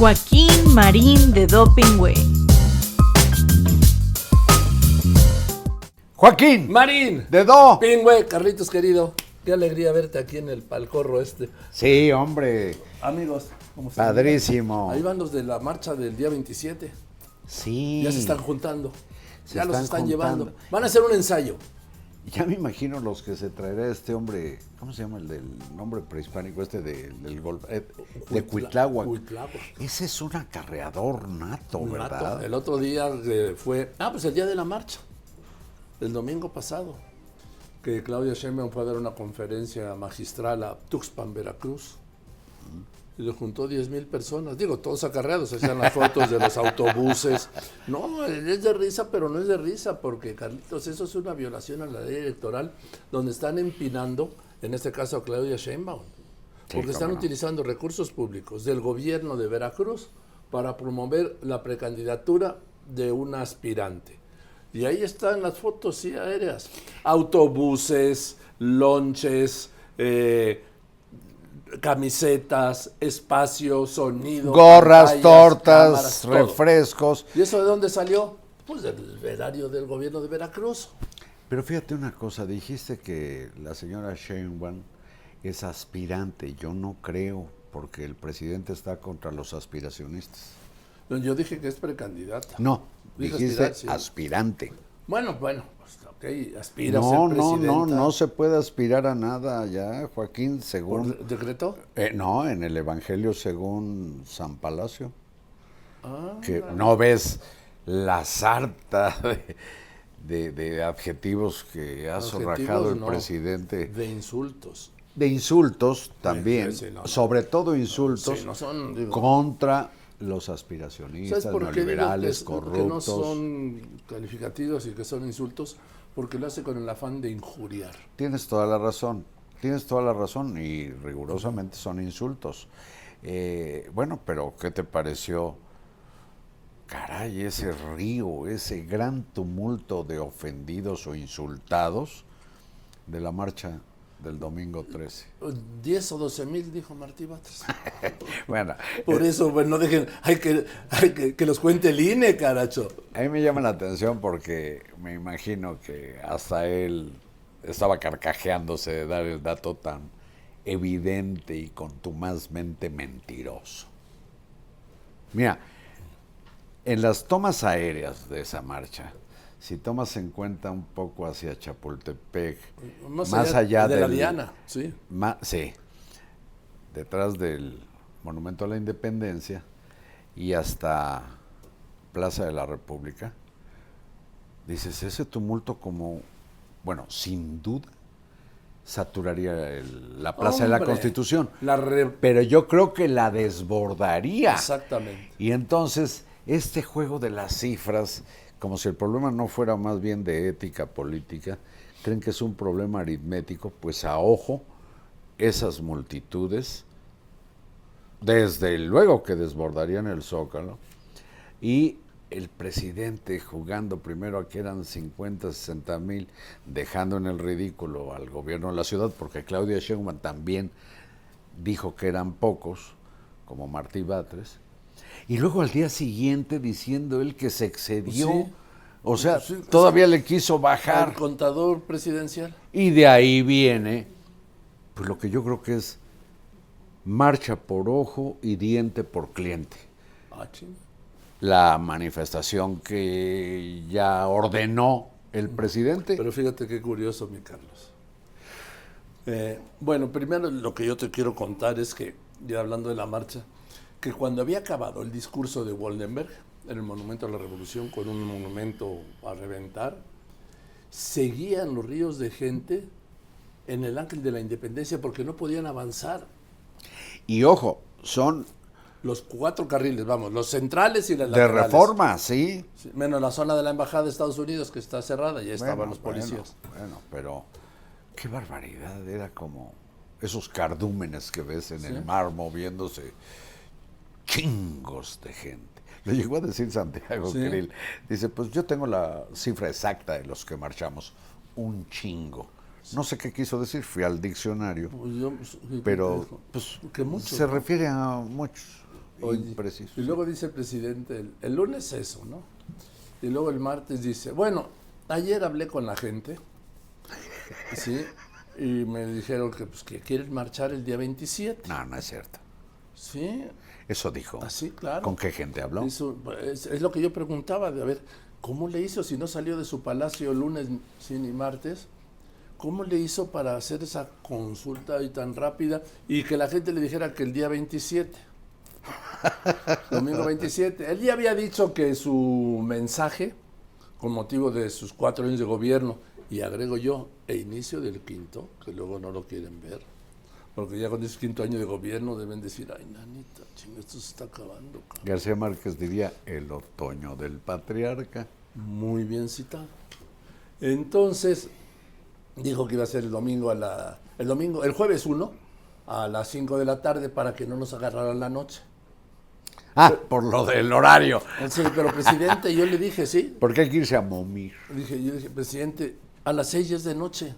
Joaquín Marín de Doping Way. Joaquín. Marín. De Do. Pingüe, Carlitos querido. Qué alegría verte aquí en el palcorro este. Sí, hombre. Amigos, ¿cómo están? Padrísimo. Ahí van los de la marcha del día 27. Sí. Ya se están juntando. Se ya los están están juntando. llevando. Van a hacer un ensayo. Ya me imagino los que se traerá este hombre, ¿cómo se llama el del nombre prehispánico este de, del gol, eh, de Cuitláhuac? Ese es un acarreador nato, ¿verdad? Nato. El otro día eh, fue. Ah, pues el día de la marcha. El domingo pasado. Que Claudia Sheinbaum fue a dar una conferencia magistral a Tuxpan, Veracruz. Y le juntó 10 mil personas. Digo, todos acarreados. Hacían las fotos de los autobuses. No, es de risa, pero no es de risa. Porque, Carlitos, eso es una violación a la ley electoral. Donde están empinando, en este caso a Claudia Sheinbaum. Porque están no. utilizando recursos públicos del gobierno de Veracruz para promover la precandidatura de un aspirante. Y ahí están las fotos sí, aéreas. Autobuses, lonches, eh, camisetas, espacio, sonido. Gorras, pantallas, tortas, cámaras, refrescos. ¿Y eso de dónde salió? Pues del erario del gobierno de Veracruz. Pero fíjate una cosa, dijiste que la señora Sheinbaum es aspirante. Yo no creo, porque el presidente está contra los aspiracionistas. No, Yo dije que es precandidata. No, dijiste aspirante. Bueno, bueno, pues, a No, ser no, presidenta. no, no se puede aspirar a nada ya, Joaquín, ¿Por según... de- decreto? Eh, no, en el Evangelio según San Palacio. Ah, que no ves la sarta de, de- de adjetivos que ha Adjetivos, zorrajado el no. presidente. de insultos. De insultos también, sí, no, no. sobre todo insultos Sí, son, digo- contra los ¿Sabes aspiracionistas, neoliberales, es- que corruptos. no son calificativos y que son insultos? Porque lo hace con el afán de injuriar. Tienes toda la razón, tienes toda la razón y rigurosamente son insultos. Eh, bueno, pero ¿qué te pareció? Caray, ese río, ese gran tumulto de ofendidos o insultados de la marcha del domingo 13. 10 o 12 mil, dijo Martí Batres. Bueno, Por eso, bueno, no dejen, hay que, hay que, que los cuente el INE, caracho. a mí me llama la atención porque me imagino que hasta él estaba carcajeándose de dar el dato tan evidente y contumazmente mentiroso. Mira, en las tomas aéreas de esa marcha, si tomas en cuenta un poco hacia Chapultepec, más, allá, de la Diana, sí. Sí, detrás del Monumento a la Independencia y hasta Plaza de la República, dices, ese tumulto como, bueno, sin duda, saturaría el- la Plaza de la Constitución. La re- Pero yo creo que la desbordaría. Exactamente. Y entonces, este juego de las cifras, como si el problema no fuera más bien de ética política, creen que es un problema aritmético, pues a ojo, esas multitudes, desde luego que desbordarían el zócalo, y el presidente jugando primero a que eran 50, 60 mil, dejando en el ridículo al gobierno de la ciudad, porque Claudia Sheinbaum también dijo que eran pocos, como Martí Batres, y luego al día siguiente diciendo él que se excedió, Sí. o sea, Sí, todavía le quiso Al bajar, contador presidencial. y de ahí viene, pues lo que yo creo que es marcha por ojo y diente por cliente. Ah. La manifestación que ya ordenó el presidente. Pero fíjate qué curioso, mi Carlos. Eh, bueno, primero lo que yo te quiero contar es que, ya hablando de la marcha, que cuando había acabado el discurso de Woldenberg en el Monumento a la Revolución con un monumento a reventar, seguían los ríos de gente en el Ángel de la Independencia porque no podían avanzar. Y ojo, son Los cuatro carriles, vamos, los centrales y las de laterales. reforma, sí. Menos la zona de la Embajada de Estados Unidos que está cerrada, ya estaban Bueno, los policías. Bueno, bueno, pero qué barbaridad, era como esos cardúmenes que ves en el mar moviéndose, chingos de gente. Lo llegó a decir Santiago Sí. Krill. Dice, pues yo tengo la cifra exacta de los que marchamos, un chingo. No sé qué quiso decir, fui al diccionario, Pues yo- pero pues, que muchos, se ¿no? refiere a muchos. Oye, impreciso. Y luego dice el presidente, el, el lunes eso, ¿no? Y luego el martes dice, bueno, ayer hablé con la gente, ¿sí? Y me dijeron que, pues, que quieren marchar el día 27, No, no es cierto. ¿sí? Eso dijo. Así, claro. ¿Con qué gente habló? Es lo que yo preguntaba, de a ver, ¿cómo le hizo si no salió de su palacio lunes sí, ni martes? ¿Cómo le hizo para hacer esa consulta ahí tan rápida y que la gente le dijera que el día 27? Domingo 27. Él ya había dicho que su mensaje, con motivo de sus cuatro años de gobierno, y agrego yo, e inicio del quinto, que luego no lo quieren ver, porque ya con ese quinto año de gobierno deben decir, ay, nanita, chinga, esto se está acabando. cabrón". García Márquez diría el otoño del patriarca. Muy bien citado. Entonces, dijo que iba a ser el domingo a la. El domingo, el jueves 1, a las 5 de la tarde para que no nos agarraran la noche. Ah, por lo del horario. Sí, pero presidente, yo le dije, sí. Porque hay que irse a momir. Dije, yo dije, presidente, a las 6 es de noche.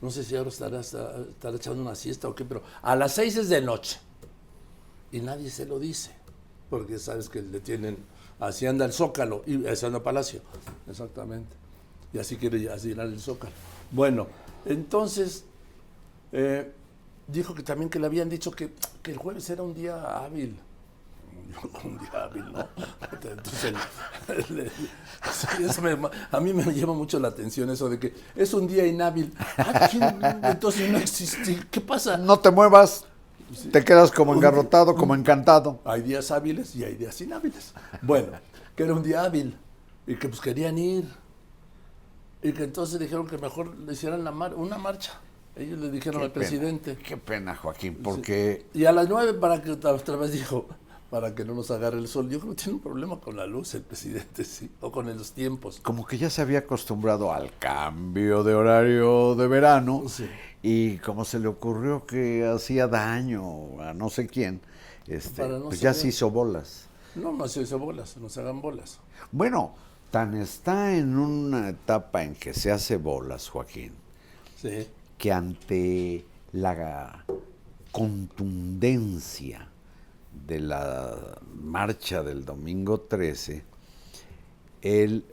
No sé si ahora estará, estará, echando una siesta o qué, pero a las 6 es de noche. Y nadie se lo dice, porque sabes que le tienen, así anda el Zócalo, y así anda Palacio, exactamente. Y así quiere así llenar el Zócalo. Bueno, entonces, eh, dijo que también que le habían dicho que, que el jueves era un día hábil. Un día hábil, ¿no? Entonces, el- el- sí, eso me- a mí me llama mucho la atención eso de que es un día inhábil. Ah, entonces no existe. ¿Qué pasa? No te muevas. Te quedas como engarrotado, como encantado. Hay días hábiles y hay días inhábiles. Bueno, que era un día hábil y que pues querían ir. Y que entonces dijeron que mejor le hicieran la mar- una marcha. Ellos le dijeron al pena, presidente. Qué pena, Joaquín, porque Y a las nueve para que otra vez dijo, para que no nos agarre el sol. Yo creo que tiene un problema con la luz el presidente, sí, o con los tiempos. como que ya se había acostumbrado al cambio de horario de verano Sí. y como se le ocurrió que hacía daño a no sé quién, este, no pues ya se hizo bolas. No, no se hizo bolas, no se hagan bolas. Bueno, tan está en una etapa en que se hace bolas, Joaquín, Sí. que ante la contundencia de la marcha del domingo 13, él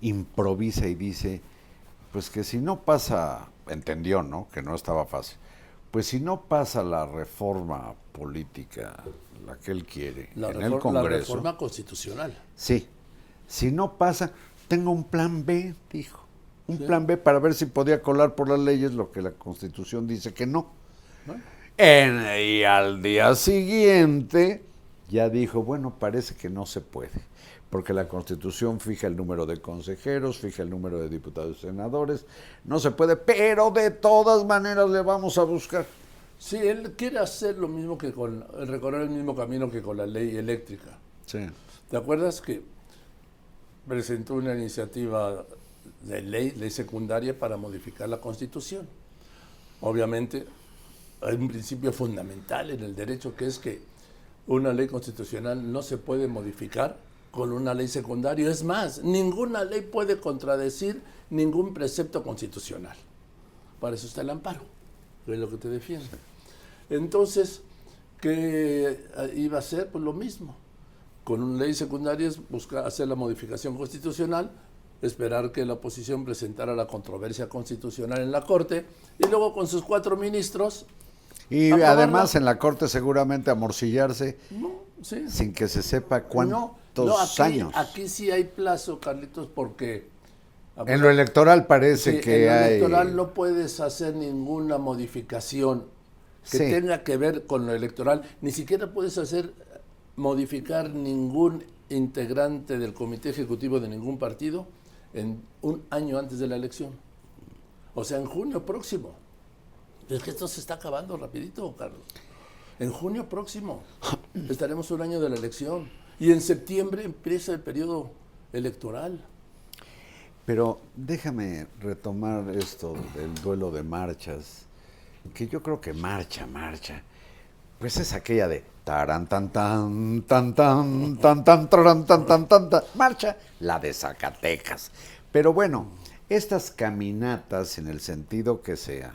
improvisa y dice, pues que si no pasa, entendió, ¿no? Que no estaba fácil. Pues si no pasa la reforma política, la que él quiere, La, en el la Congreso, reforma constitucional. Sí. Si no pasa, tengo un plan B, dijo. Un Sí. plan B para ver si podía colar por las leyes lo que la Constitución dice que no. ¿no? En- y al día siguiente ya dijo, bueno, parece que no se puede, porque la Constitución fija el número de consejeros, fija el número de diputados y senadores, no se puede, pero de todas maneras le vamos a buscar. Sí, él quiere hacer lo mismo que con, recorrer el mismo camino que con la ley eléctrica. Sí. ¿Te acuerdas que presentó una iniciativa de ley, ley secundaria, para modificar la Constitución? Obviamente, hay un principio fundamental en el derecho que es que una ley constitucional no se puede modificar con una ley secundaria. Es más, ninguna ley puede contradecir ningún precepto constitucional. Para eso está el amparo, es lo que te defiende. Entonces, ¿qué iba a hacer? Pues lo mismo. Con una ley secundaria es buscar hacer la modificación constitucional, esperar que la oposición presentara la controversia constitucional en la Corte y luego con sus cuatro ministros, Y además en la Corte seguramente no, sí. sin que se sepa cuántos no, no, aquí, años. Aquí sí hay plazo, Carlitos, porque En lo electoral parece Sí, que en lo hay... electoral no puedes hacer ninguna modificación que Sí. tenga que ver con lo electoral. Ni siquiera puedes hacer modificar ningún integrante del comité ejecutivo de ningún partido en un año antes de la elección. O sea, en junio próximo. Es que esto se está acabando rapidito, Carlos. En junio próximo estaremos un año de la elección. Y en septiembre empieza el periodo electoral. Pero déjame retomar esto del duelo de marchas, que yo creo que marcha, marcha, pues es aquella de taran tan tan tan tan tan tan taran, tan tan tan tan marcha, la de Zacatecas. Pero bueno, estas caminatas en el sentido que sea,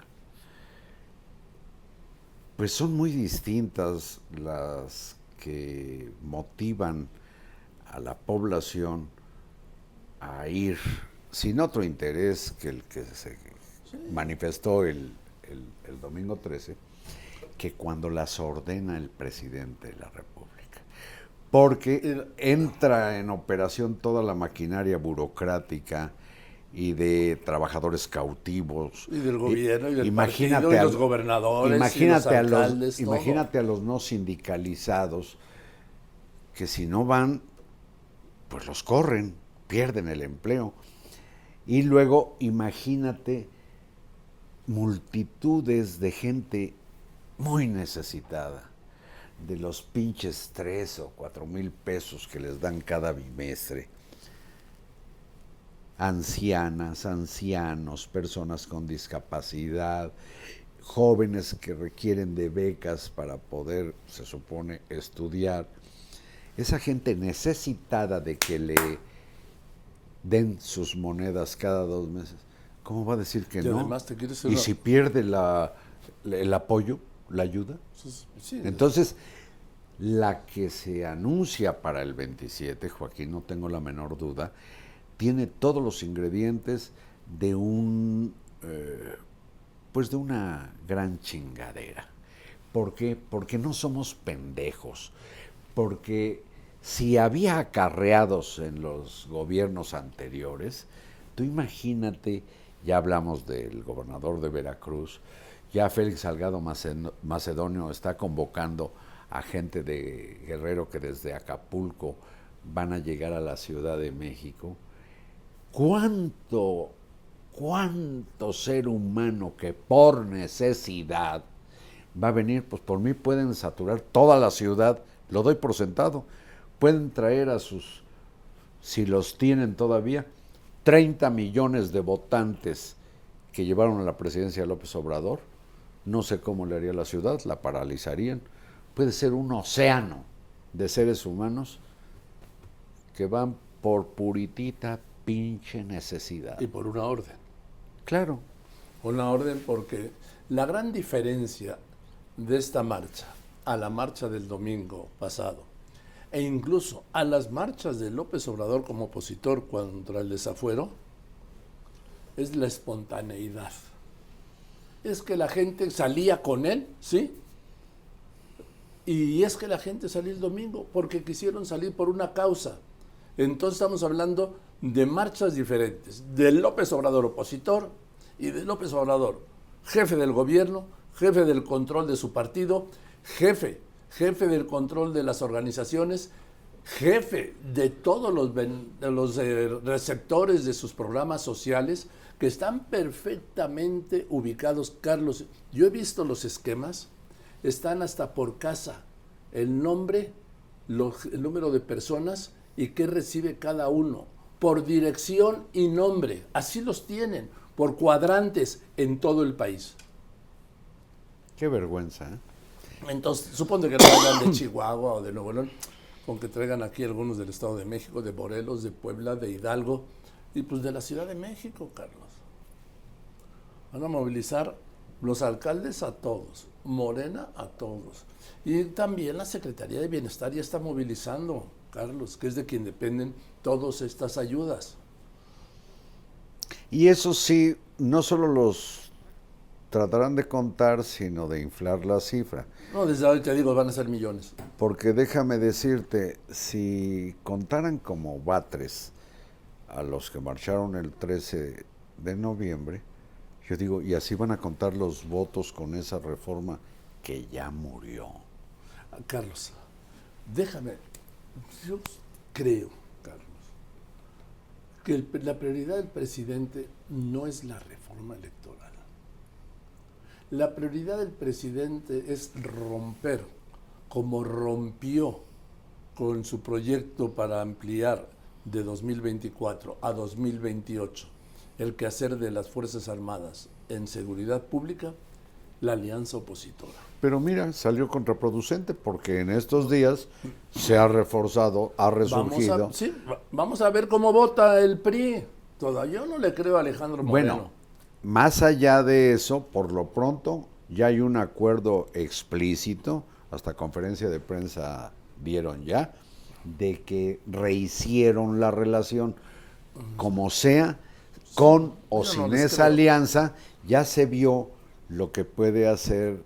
pues son muy distintas las que motivan a la población a ir sin otro interés que el que se manifestó el, el domingo 13, que cuando las ordena el presidente de la República. Porque entra en operación toda la maquinaria burocrática y de trabajadores cautivos. Y del gobierno y del imagínate partido, y los gobernadores, Imagínate, y a, los todo. imagínate a los no sindicalizados que si no van, pues los corren, pierden el empleo. Y luego imagínate multitudes de gente muy necesitada de los pinches tres o cuatro mil pesos que les dan cada bimestre. Ancianas, ancianos, personas con discapacidad, jóvenes que requieren de becas para poder, se supone, estudiar. Esa gente necesitada de que le den sus monedas cada dos meses, ¿cómo va a decir que Y no? y si pierde la, el apoyo, la ayuda. Sí, Entonces, la que se anuncia para el 27, Joaquín, no tengo la menor duda, tiene todos los ingredientes de un, eh, pues de una gran chingadera. ¿Por qué? Porque no somos pendejos. Porque si había acarreados en los gobiernos anteriores, tú imagínate, ya hablamos del gobernador de Veracruz, ya Félix Salgado Macedonio está convocando a gente de Guerrero que desde Acapulco van a llegar a la Ciudad de México. ¿Cuánto, cuánto ser humano que por necesidad va a venir? Pues por mí pueden saturar toda la ciudad, lo doy por sentado. Pueden traer a sus, si los tienen todavía, 30 millones de votantes que llevaron a la presidencia de López Obrador. No sé cómo le haría la ciudad, la paralizarían. Puede ser un océano de seres humanos que van por puritita pinche necesidad. y por una orden. Claro, Una orden porque la gran diferencia de esta marcha a la marcha del domingo pasado e incluso a las marchas de López Obrador como opositor contra el desafuero es la espontaneidad. Es que la gente salía con él, ¿sí? Y es que la gente salió el domingo porque quisieron salir por una causa. Entonces estamos hablando de marchas diferentes, de López Obrador opositor y de López Obrador jefe del gobierno, jefe del control de su partido, jefe, jefe del control de las organizaciones, jefe de todos los, los eh, receptores de sus programas sociales que están perfectamente ubicados. Carlos, yo he visto los esquemas, están hasta por casa, el nombre, el número de personas y qué recibe cada uno, por dirección y nombre, así los tienen, por cuadrantes en todo el país. qué vergüenza. ¿eh? Entonces, supongo que no vengan de Chihuahua o de Nuevo León, con que traigan aquí algunos del Estado de México, de Morelos, de Puebla, de Hidalgo y pues de la Ciudad de México, Carlos. Van a movilizar los alcaldes a todos, Morena a todos. Y también la Secretaría de Bienestar ya está movilizando, Carlos, que es de quien dependen todas estas ayudas. Y eso sí, no solo los tratarán de contar, sino de inflar la cifra. No, desde hoy te digo, van a ser millones. Porque déjame decirte, si contaran como batres a los que marcharon el 13 de noviembre, yo digo, y así van a contar los votos con esa reforma que ya murió. Carlos, déjame, yo creo, Carlos, que la prioridad del presidente no es la reforma electoral. La prioridad del presidente es romper, como rompió con su proyecto para ampliar de 2024 a 2028 el quehacer de las Fuerzas Armadas en seguridad pública, la alianza opositora. Pero mira, salió contraproducente porque en estos días se ha reforzado, ha Vamos resurgido. a, sí, va- vamos a ver cómo vota el PRI. Todavía yo no le creo a Alejandro Moreno. Bueno, más allá de eso, por lo pronto ya hay un acuerdo explícito, hasta conferencia de prensa vieron ya, de que rehicieron la relación, como sea, con o Yo sin esa creo. alianza, ya se vio lo que puede hacer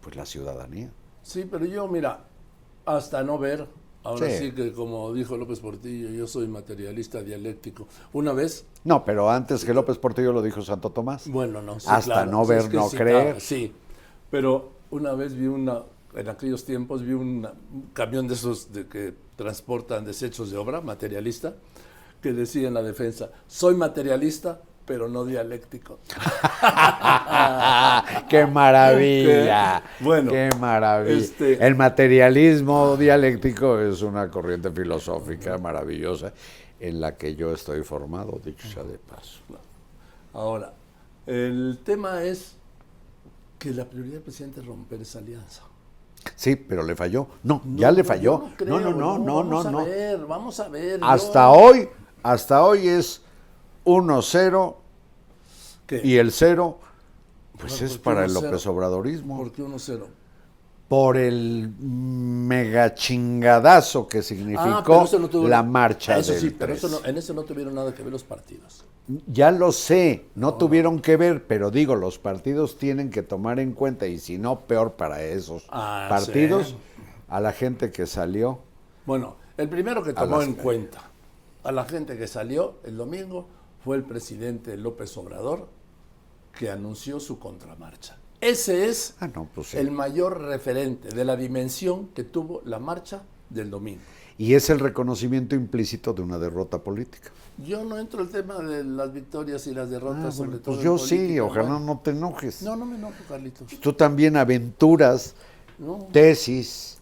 pues la ciudadanía. Sí, pero yo, mira, hasta no ver, ahora Sí. sí. que como dijo López Portillo, yo soy materialista dialéctico. Una vez, No, pero antes que López Portillo lo dijo Santo Tomás. bueno, no, sí, Hasta claro, no sí, ver, es que no creer. sí, pero una vez vi una, en aquellos tiempos vi una- un camión de esos de que transportan desechos de obra, materialista, que decía en la defensa, soy materialista, pero no dialéctico. ¡Qué maravilla! ¿Qué? Bueno, ¡Qué maravilla! este- El materialismo dialéctico es una corriente filosófica maravillosa en la que yo estoy formado, dicho sea de paso. Ahora, el tema es que la prioridad del presidente es romper esa alianza. Sí, pero le falló. No, ya le No, falló. yo creo, No, no, no, no, vamos no, a no. ver, vamos a ver. Hasta yo- hoy, hasta hoy es 1-0 ¿Qué? y el 0 pues ¿Por es para el 1-0? López Obradorismo. ¿Por qué 1-0? por el mega chingadazo que significó Ah, no tuvo- la marcha Eso del sí, pero eso 13. no- en eso no tuvieron nada que ver los partidos. Ya lo sé, no tuvieron que ver, pero digo, los partidos tienen que tomar en cuenta, y si no, peor para esos Ah, partidos, sí. a la gente que salió. Bueno, el primero que tomó en cuenta a la gente que salió el domingo fue el presidente López Obrador, que anunció su contramarcha. Ese es Ah, no, pues sí. el mayor referente de la dimensión que tuvo la marcha del domingo. Y es el reconocimiento implícito de una derrota política. Yo no entro en el tema de las victorias y las derrotas, Ah, sobre bueno, todo pues yo sí, ojalá Bueno, no te enojes. No, no me enojo, Carlitos. Tú también aventuras No. tesis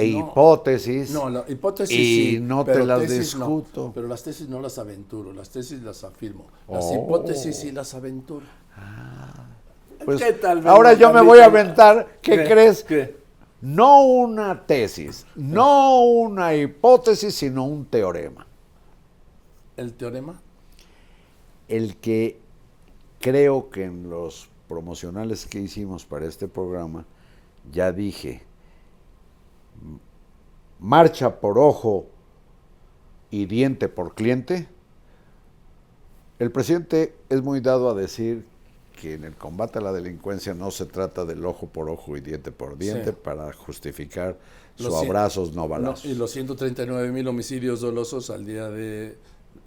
e No. hipótesis. No, la hipótesis Y sí, no te las no. discuto. pero las tesis no las aventuro, las tesis las afirmo. Las Oh. hipótesis sí las aventuro. Pues, ¿Qué tal, ahora yo me voy a aventar, ¿qué, crees? ¿Qué? No una tesis, no una hipótesis, sino un teorema. ¿El teorema? El que creo que en los promocionales que hicimos para este programa, ya dije, marcha por ojo y diente por cliente. El presidente es muy dado a decir que en el combate a la delincuencia no se trata del ojo por ojo y diente por diente Sí. para justificar Los su cien- abrazos no No, balazos. y los 139 mil homicidios dolosos al día de,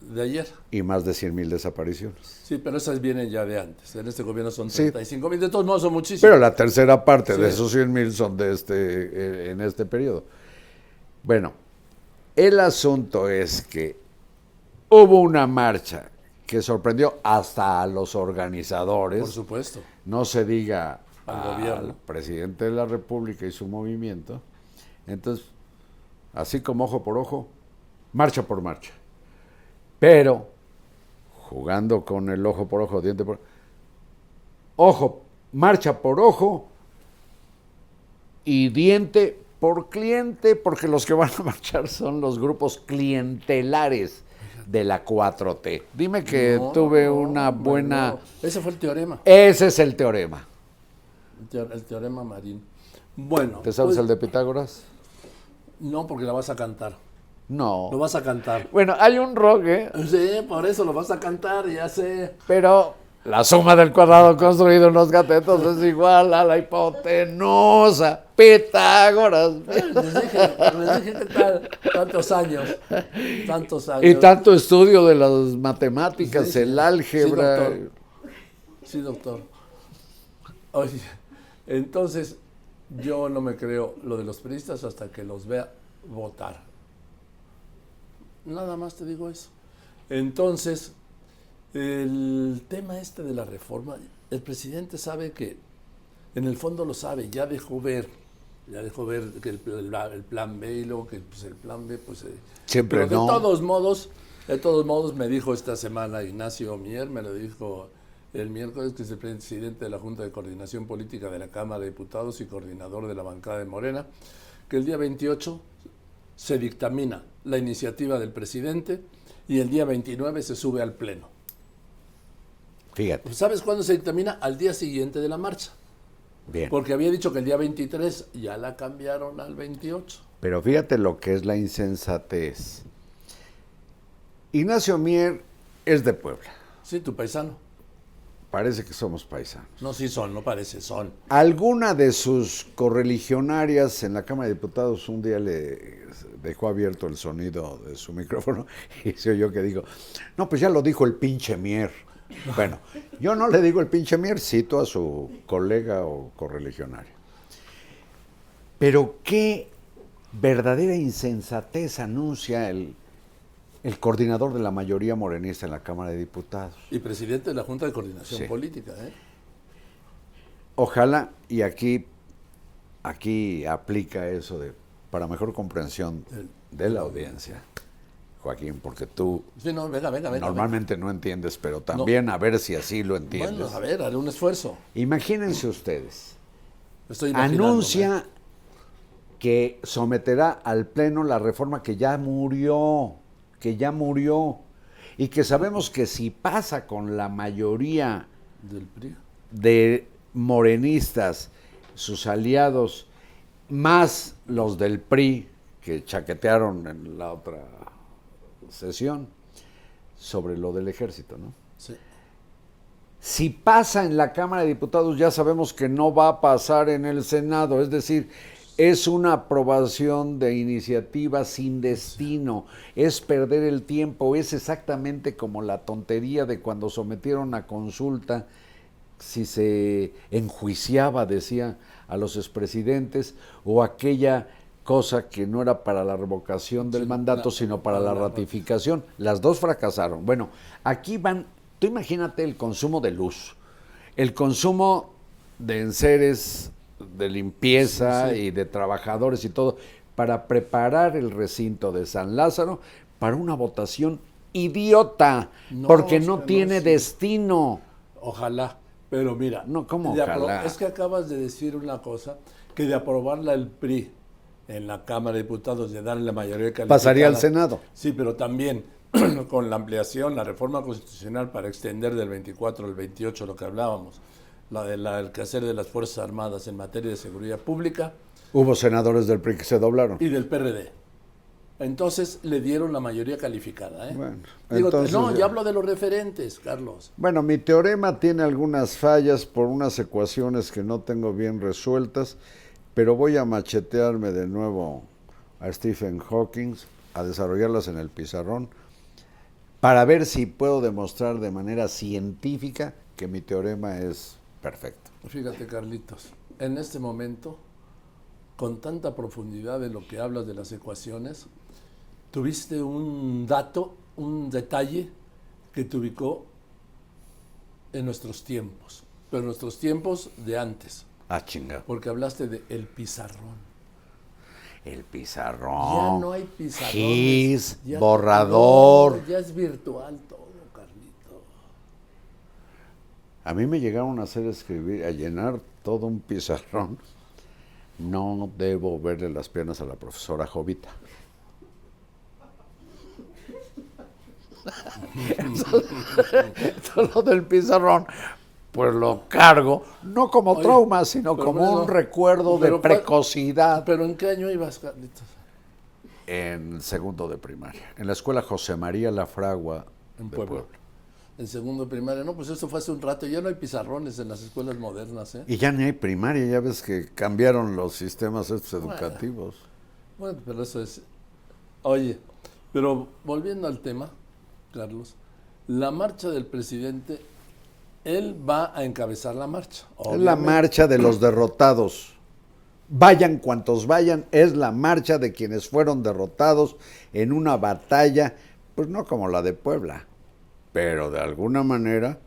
de ayer. y más de 100 mil desapariciones. Sí, pero esas vienen ya de antes. En este gobierno son Sí. 35 mil. De todos modos son muchísimos. Pero la tercera parte de esos 100 mil son de este, eh, en este periodo. Bueno, el asunto es que hubo una marcha que sorprendió hasta a los organizadores. Por supuesto. no se diga Al al gobierno. presidente de la República y su movimiento. Entonces, así como ojo por ojo, marcha por marcha. Pero, jugando con el ojo por ojo, diente por ojo, marcha por ojo y diente por cliente, porque los que van a marchar son los grupos clientelares de la 4T. Dime que No, tuve no, una buena... no. Ese fue el teorema. Ese es el teorema. El teo- El teorema marín. Bueno. ¿Te sabes pues, el de Pitágoras? No, porque la vas a cantar. No. Lo vas a cantar. Bueno, hay un rock, ¿eh? Sí, por eso lo vas a cantar, ya sé. Pero la suma del cuadrado construido en los catetos es igual a la hipotenusa. Pitágoras. Les dije, les dije qué tal, tantos años, tantos años. Y tanto estudio de las matemáticas, Sí, sí. el álgebra. Sí, doctor. Sí, doctor. Oye, entonces yo no me creo lo de los periodistas hasta que los vea votar. Nada más te digo eso. Entonces, el tema este de la reforma, el presidente sabe que, en el fondo lo sabe, ya dejó ver, ya dejó ver que el, el- el plan B y luego que pues, el plan B, pues... eh, Siempre pero de no. todos modos, de todos modos me dijo esta semana Ignacio Mier, me lo dijo el miércoles, que es el presidente de la Junta de Coordinación Política de la Cámara de Diputados y coordinador de la bancada de Morena, que el día 28 se dictamina la iniciativa del presidente y el día 29 se sube al Pleno. Fíjate, Pues, ¿Sabes cuándo se dictamina? Al día siguiente de la marcha. bien. Porque había dicho que el día 23 ya la cambiaron al 28. Pero fíjate lo que es la insensatez. Ignacio Mier es de Puebla. Sí, tu paisano. Parece que somos paisanos. No, sí son, no parece, son. Alguna de sus correligionarias en la Cámara de Diputados un día le dejó abierto el sonido de su micrófono y se oyó que dijo, no, pues ya lo dijo el pinche Mier. Bueno, yo no le digo el pinche Mier, cito a su colega o correligionario. Pero qué verdadera insensatez anuncia el, el coordinador de la mayoría morenista en la Cámara de Diputados. Y presidente de la Junta de Coordinación Sí. Política, ¿eh? Ojalá, y aquí, aquí aplica eso de para mejor comprensión de la audiencia, Joaquín, porque tú Sí, no, venga, venga, venga. normalmente no entiendes, pero también a ver si así lo entiendes. Bueno, a ver, haré un esfuerzo. Imagínense ustedes, Estoy anuncia que someterá al Pleno la reforma que ya murió, que ya murió, y que sabemos que si pasa con la mayoría Del PRI. de morenistas, sus aliados, más los del PRI que chaquetearon en la otra sesión sobre lo del ejército, ¿no? Sí. Si pasa en la Cámara de Diputados, ya sabemos que no va a pasar en el Senado, es decir, es una aprobación de iniciativa sin destino, es perder el tiempo, es exactamente como la tontería de cuando sometieron a consulta si se enjuiciaba, decía, a los expresidentes, o aquella cosa que no era para la revocación del Sí, mandato, la- sino para la ratificación. Las dos fracasaron. Bueno, aquí van, tú imagínate el consumo de luz, el consumo de enseres, de limpieza Sí, sí. y de trabajadores y todo, para preparar el recinto de San Lázaro para una votación idiota, No, porque no tiene destino. Ojalá. Pero mira. No, ¿cómo ojalá? Es que acabas de decir una cosa, que de aprobarla el PRI en la Cámara de Diputados, de darle la mayoría calificada. Pasaría al Senado. Sí, pero también con la ampliación, la reforma constitucional para extender del 24 al 28 lo que hablábamos, la del el quehacer de las Fuerzas Armadas en materia de seguridad pública Hubo senadores del PRI que se doblaron. y del PRD. Entonces le dieron la mayoría calificada. ¿eh? Bueno, Digo, entonces no, ya hablo de los referentes, Carlos. Bueno, mi teorema tiene algunas fallas por unas ecuaciones que no tengo bien resueltas, pero voy a machetearme de nuevo a Stephen Hawking, a desarrollarlas en el pizarrón, para ver si puedo demostrar de manera científica que mi teorema es perfecto. Fíjate, Carlitos, en este momento, con tanta profundidad de lo que hablas de las ecuaciones, tuviste un dato, un detalle que te ubicó en nuestros tiempos, pero en nuestros tiempos de antes, Ah, chinga. porque hablaste de el pizarrón. El pizarrón. Ya no hay. Gis, ya- borrador. ya es virtual todo, Carlito. A mí me llegaron a hacer escribir, a llenar todo un pizarrón. No debo verle las piernas a la profesora Jovita. Todo lo del pizarrón, pues lo cargo, no como Oye, trauma, sino como bueno, un recuerdo de pero ¿cuál- precocidad ¿Pero en qué año ibas, Carlitos? en segundo de primaria, en la escuela José María La Fragua En de Puebla. Puebla. En segundo de primaria. No, pues eso fue hace un rato. Ya no hay pizarrones en las escuelas modernas, ¿eh? Y ya ni hay primaria, ya ves que cambiaron los sistemas estos educativos. Bueno, pero eso es... Oye, pero volviendo al tema, Carlos, la marcha del presidente, él va a encabezar la marcha. Es la marcha de los derrotados. Vayan cuantos vayan, es la marcha de quienes fueron derrotados en una batalla, pues no como la de Puebla, pero de alguna manera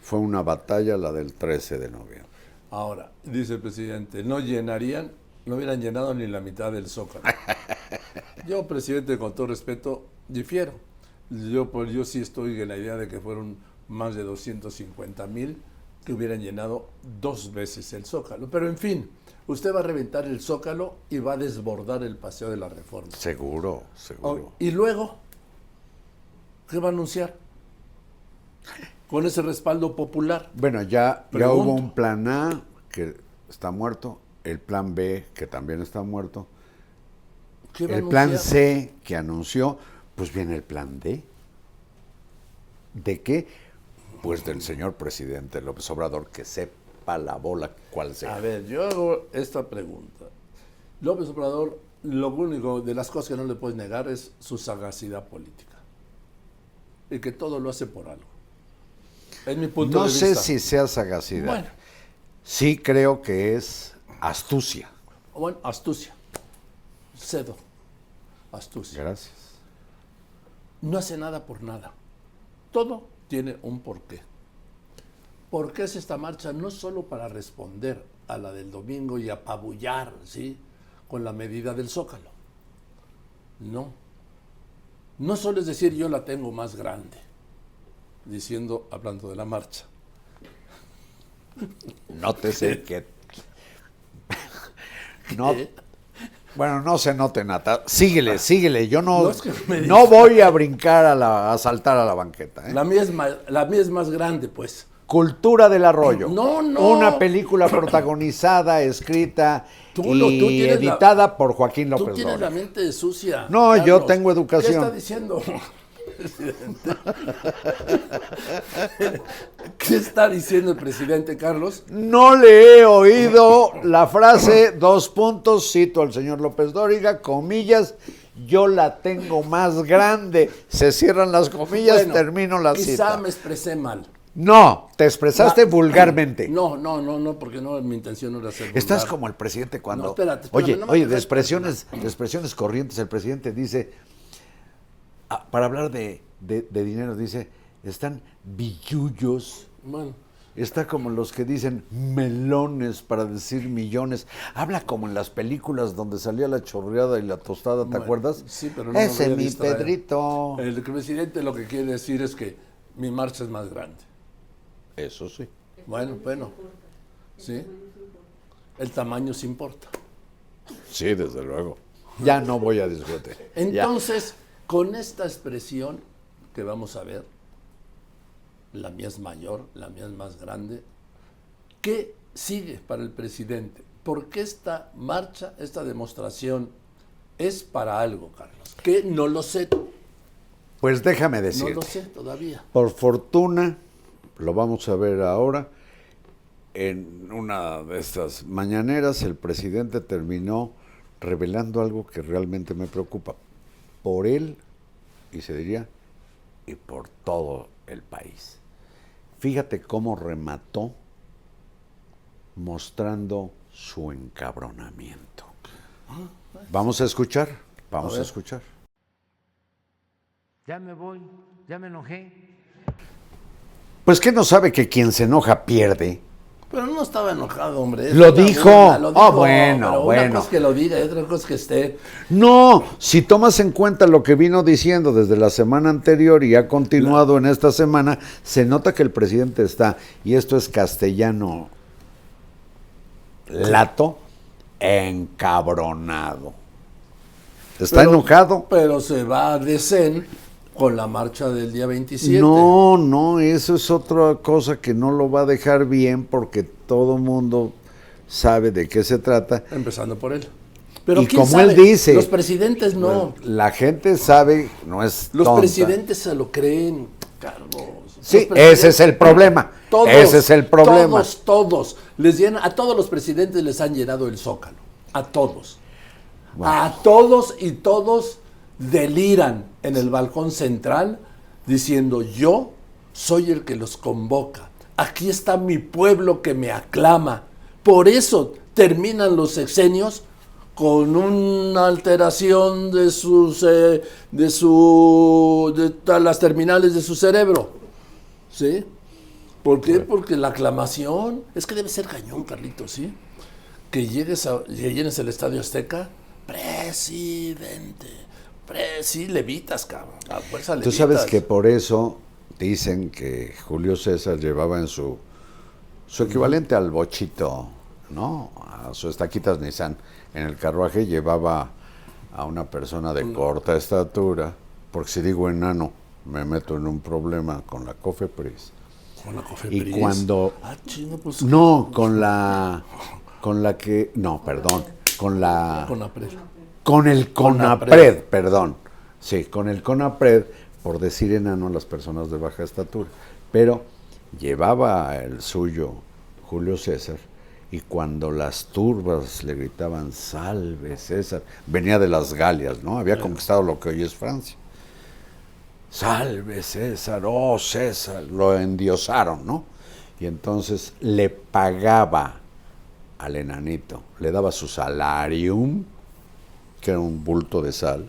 fue una batalla la del 13 de noviembre. Ahora, dice el presidente, no llenarían, no hubieran llenado ni la mitad del zócalo. Yo, presidente, con todo respeto, difiero. Yo, pues, yo sí estoy en la idea de que fueron más de 250 mil que hubieran llenado dos veces el zócalo. Pero en fin, usted va a reventar el zócalo y va a desbordar el paseo de la reforma. Seguro, seguro. Y luego, ¿qué va a anunciar? Con ese respaldo popular. Bueno, ya, ya hubo un plan A que está muerto, el plan B que también está muerto, ¿Qué va a el plan? C que anunció, pues viene el plan D. ¿De qué? Pues del señor presidente López Obrador, que sepa la bola cuál sea. A ver, yo hago esta pregunta. López Obrador, lo único de las cosas que no le puedes negar es su sagacidad política. Y que todo lo hace por algo. Es mi punto no de sé vista. si sea sagacidad. Bueno, Sí creo que es astucia. bueno, astucia. Cedo. Astucia. Gracias. No hace nada por nada. Todo tiene un porqué. ¿Por qué es esta marcha? No solo para responder a la del domingo y apabullar, ¿sí? Con la medida del zócalo. No. No solo es decir yo la tengo más grande, diciendo, hablando de la marcha. Nótese que. No, ¿Qué? Bueno, no se note nada. Síguele, síguele. Yo no, No es que me no voy a brincar a, la, a saltar a la banqueta. ¿eh? La mía, es ma- la mía es más grande, pues. Cultura del arroyo. No, no. Una película protagonizada, escrita Tú y tú la- editada por Joaquín Tú López tienes la mente sucia. No, yo tengo ¿Qué educación. está diciendo? Presidente? ¿Qué está diciendo el presidente Carlos? No le he oído la frase, dos puntos, cito al señor López Dóriga, comillas, yo la tengo más grande. Se cierran las comillas, Bueno, termino la quizá cita. me expresé mal. No, te expresaste No, vulgarmente. No, no, no, no, porque no, mi intención no era ser Estás vulgar. como el presidente cuando. No, espérate, espérame, oye, no me oye, de expresiones, de expresiones corrientes, el presidente dice, ah, para hablar de, de- de dinero, dice, están billullos. Bueno, Está como los que dicen melones para decir millones. Habla como en las películas donde salía la chorreada y la tostada, ¿te bueno, acuerdas? Sí, pero no Ese mi distraer. Pedrito. El presidente lo que quiere decir es que mi marcha es más grande. Eso sí. Bueno, bueno. ¿Sí? El tamaño sí importa. Sí, desde luego. Ya no voy a discutir. Ya. Con esta expresión que vamos a ver, la mía es mayor, la mía es más grande, ¿qué sigue para el presidente? Porque esta marcha, esta demostración es para algo, Carlos? Que no lo sé, Pues déjame no decir. lo sé todavía. Por fortuna, lo vamos a ver ahora, en una de estas mañaneras el presidente terminó revelando algo que realmente me preocupa. Por él, y se diría, y por todo el país. Fíjate cómo remató mostrando su encabronamiento. Vamos a escuchar, vamos a, escuchar. Ya me voy, ya me enojé. Pues que no sabe que quien se enoja pierde. Pero no estaba enojado, hombre. Lo una dijo. burla, lo Ah, bueno, pero Una bueno. cosa es que lo diga y otra cosa es que esté. No, si tomas en cuenta lo que vino diciendo desde la semana anterior y ha continuado en esta semana, se nota que el presidente está, y esto es castellano lato, encabronado. Está Pero- enojado. Pero se va de zen con la marcha del día 27. No, no, eso es otra cosa que no lo va a dejar bien porque todo mundo sabe de qué se trata. Empezando por él. Pero Y ¿quién como él sabe? dice- Los presidentes no. La gente sabe, no es Los tonta. presidentes se lo creen, Carlos. Sí, ese es el problema. Todos, ese es el problema. Todos, todos. Les llenan, a todos los presidentes les han llenado el zócalo. A todos. A todos y todos deliran en el balcón central diciendo yo soy el que los convoca. Aquí está mi pueblo que me aclama. Por eso terminan los sexenios con una alteración de sus eh, de su de las terminales de su cerebro. ¿Sí? ¿Por qué? Porque la aclamación es que debe ser cañón, Carlitos, ¿sí? Que llegues a que llenes el Estadio Azteca, presidente. Pre, sí, levitas, cabrón. A fuerza Tú sabes que por eso dicen que Julio César llevaba en su su equivalente al bochito, ¿no? A su estaquitas Nissan. En el carruaje llevaba a una persona de corta estatura, porque si digo enano, me meto en un problema con la COFEPRIS. Con la Y Cofepris. cuando Ah, pues. No, con la con la que no, perdón. con la Con Apred. Con el Conapred. CONAPRED, perdón. Sí, con el CONAPRED, por decir enano a las personas de baja estatura. Pero llevaba el suyo Julio César y cuando las turbas le gritaban, salve César, venía de las Galias, ¿no? Había conquistado lo que hoy es Francia. Salve César, oh César, lo endiosaron, ¿no? Y entonces le pagaba al enanito, le daba su salarium, que era un bulto de sal,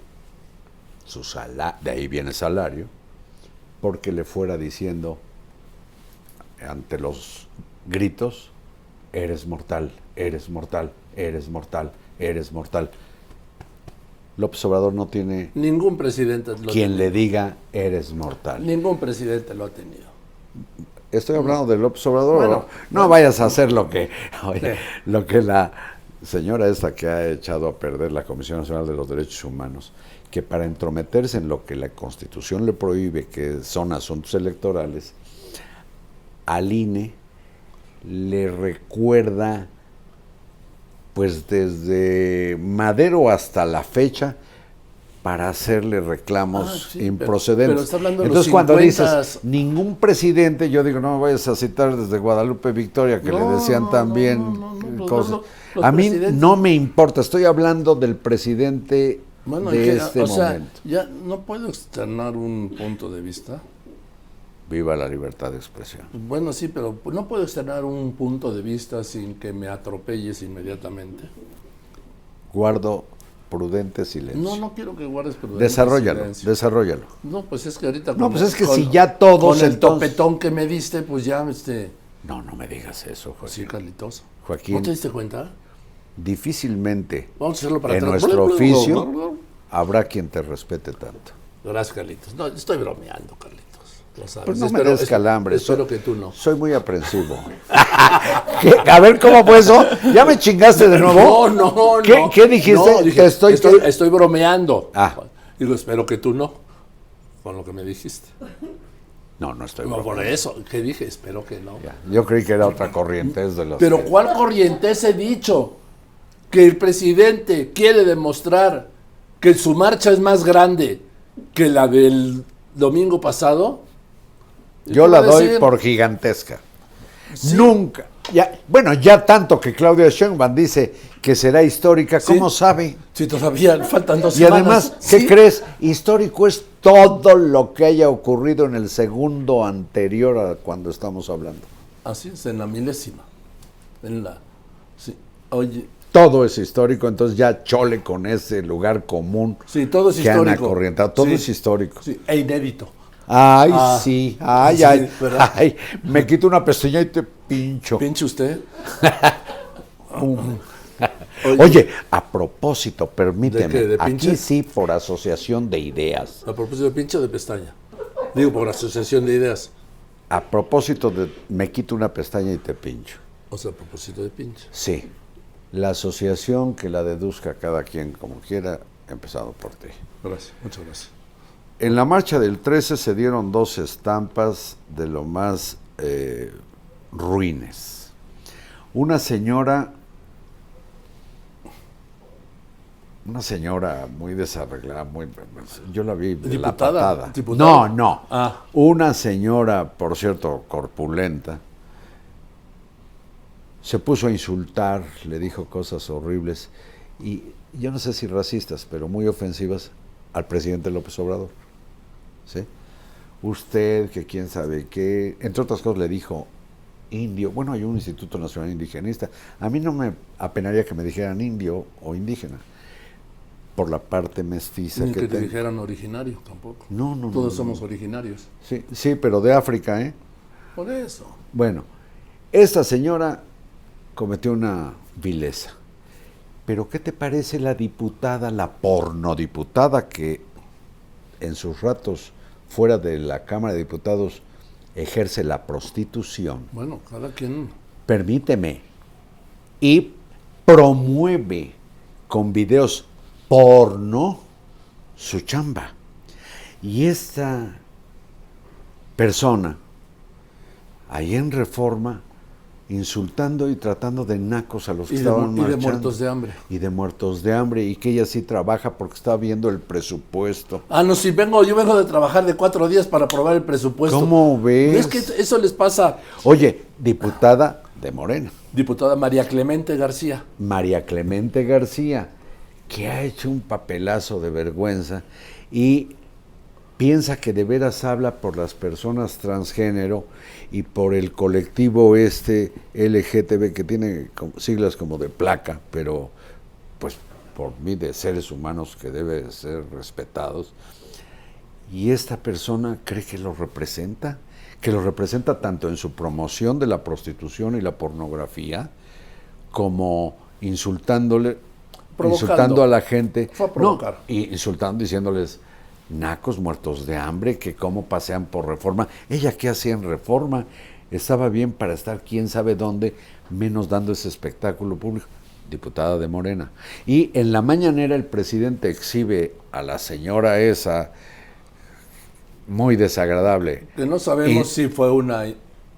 su sala, de ahí viene salario, porque le fuera diciendo ante los gritos, eres mortal, eres mortal, eres mortal, eres mortal. López Obrador no tiene Ningún presidente lo quien le diga, eres mortal. Ningún presidente lo ha tenido. Estoy hablando de López Obrador. Bueno, no vayas a hacer lo que, oye, lo que la señora esta que ha echado a perder la Comisión Nacional de los Derechos Humanos, que para entrometerse en lo que la Constitución le prohíbe, que son asuntos electorales, al INE le recuerda, pues desde Madero hasta la fecha, para hacerle reclamos Ah, sí, pero- improcedentes. pero hablando de los Entonces cuando 50s. dices ningún presidente, yo digo, no me vayas a citar desde Guadalupe Victoria, que le No, decían no, también no, cosas. los- los a mí no me importa, estoy hablando del presidente Bueno, de que, este o sea, momento. ya no puedo externar un punto de vista. Viva la libertad de expresión. Bueno, sí, pero no puedo externar un punto de vista sin que me atropelles inmediatamente. Guardo prudente silencio. No, no quiero que guardes prudente desarrollalo, silencio. desarrollalo. No, pues es que ahorita No, pues es que con- si ya todos, con el entonces- topetón que me diste, pues ya este No, no me digas eso, sí, Joaquín. Carlitos. Joaquín. ¿No te diste cuenta? Difícilmente Vamos a hacerlo para en atrás. nuestro oficio habrá quien te respete tanto. Gracias, Carlitos. No, estoy bromeando, Carlitos. Lo sabes. Pues no Espero- me des calambre. Espero que tú no. Soy muy aprensivo. A ver, ¿cómo fue eso? ¿Ya me chingaste de nuevo? No, no, ¿Qué, no. qué dijiste? No, dije, estoy, estoy, estoy bromeando. Ah. Digo, espero que tú no. Con lo que me dijiste. No, no estoy No, por eso. ¿Qué dije? Espero que no. Ya, Yo creí que era otra corriente es de los Pero que- ¿cuál corriente he dicho? Que el presidente quiere demostrar que su marcha es más grande que la del domingo pasado. ¿Y Yo qué la doy decir? por gigantesca. Nunca. Ya, bueno, ya tanto que Claudia Sheinbaum dice que será histórica, ¿cómo Sí. sabe? Sí, todavía faltan dos Y además, semanas. ¿qué Sí. crees? Histórico es todo lo que haya ocurrido en el segundo anterior a cuando estamos hablando. Así es, en la milésima. En la. Sí. Oye, Todo es histórico, entonces ya chole con ese lugar común sí, todo es que han histórico. acorrientado. Todo es histórico. Sí, e inédito. Ay, Ah, sí, ay, sí, ay, ¿verdad? ay, me quito una pestaña y te pincho. Pinche usted. Oye, a propósito, permíteme, ¿De qué? ¿De aquí sí por asociación de ideas, A propósito de pinche o de pestaña. Digo, por asociación de ideas. a propósito de me quito una pestaña y te pincho. O sea, a propósito de pinche. Sí, la asociación que la deduzca cada quien como quiera, empezado por ti. Gracias, muchas gracias. En la marcha del 13 se dieron dos estampas de lo más eh, ruines. Una señora, una señora muy desarreglada, muy, yo la vi de la ¿Diputada? patada. ¿Diputada? No, no. Ah. Una señora, por cierto, corpulenta, se puso a insultar, le dijo cosas horribles y yo no sé si racistas, pero muy ofensivas al presidente López Obrador. ¿Sí? Usted, que quién sabe qué, entre otras cosas le dijo indio, bueno, hay un Instituto Nacional Indigenista, a mí no me apenaría que me dijeran indio o indígena, por la parte mestiza Ni que que te dijeran originario tampoco. No, no, no, Todos no, somos originarios. Sí, sí, pero de África, ¿eh? Por eso. Bueno, esta señora cometió una vileza. Pero ¿qué te parece la diputada, la pornodiputada que en sus ratos fuera de la Cámara de Diputados ejerce la prostitución? Bueno, cada quien. Permíteme. Y promueve con videos porno su chamba. Y esta persona, ahí en Reforma, insultando y tratando de nacos a los que Y de, estaban mu- y de marchando. muertos de hambre. Y de muertos de hambre, y que ella sí trabaja porque está viendo el presupuesto. Ah, no, sí, vengo, yo vengo de trabajar de cuatro días para aprobar el presupuesto. ¿Cómo ves? Es que eso les pasa, Oye, diputada de Morena, diputada María Clemente García. María Clemente García, que ha hecho un papelazo de vergüenza y piensa que de veras habla por las personas transgénero y por el colectivo este LGTB que tiene siglas como de placa, pero pues por mí de seres humanos que deben ser respetados. Y esta persona cree que lo representa, que lo representa tanto en su promoción de la prostitución y la pornografía, como insultándole, insultando a la gente, Fue a no, provocar. y insultando, diciéndoles nacos muertos de hambre, que cómo pasean por reforma. Ella qué hacía en reforma, estaba bien para estar quién sabe dónde, menos dando ese espectáculo público. Diputada de Morena. Y en la mañanera el presidente exhibe a la señora esa muy desagradable. Que no sabemos Y- si fue una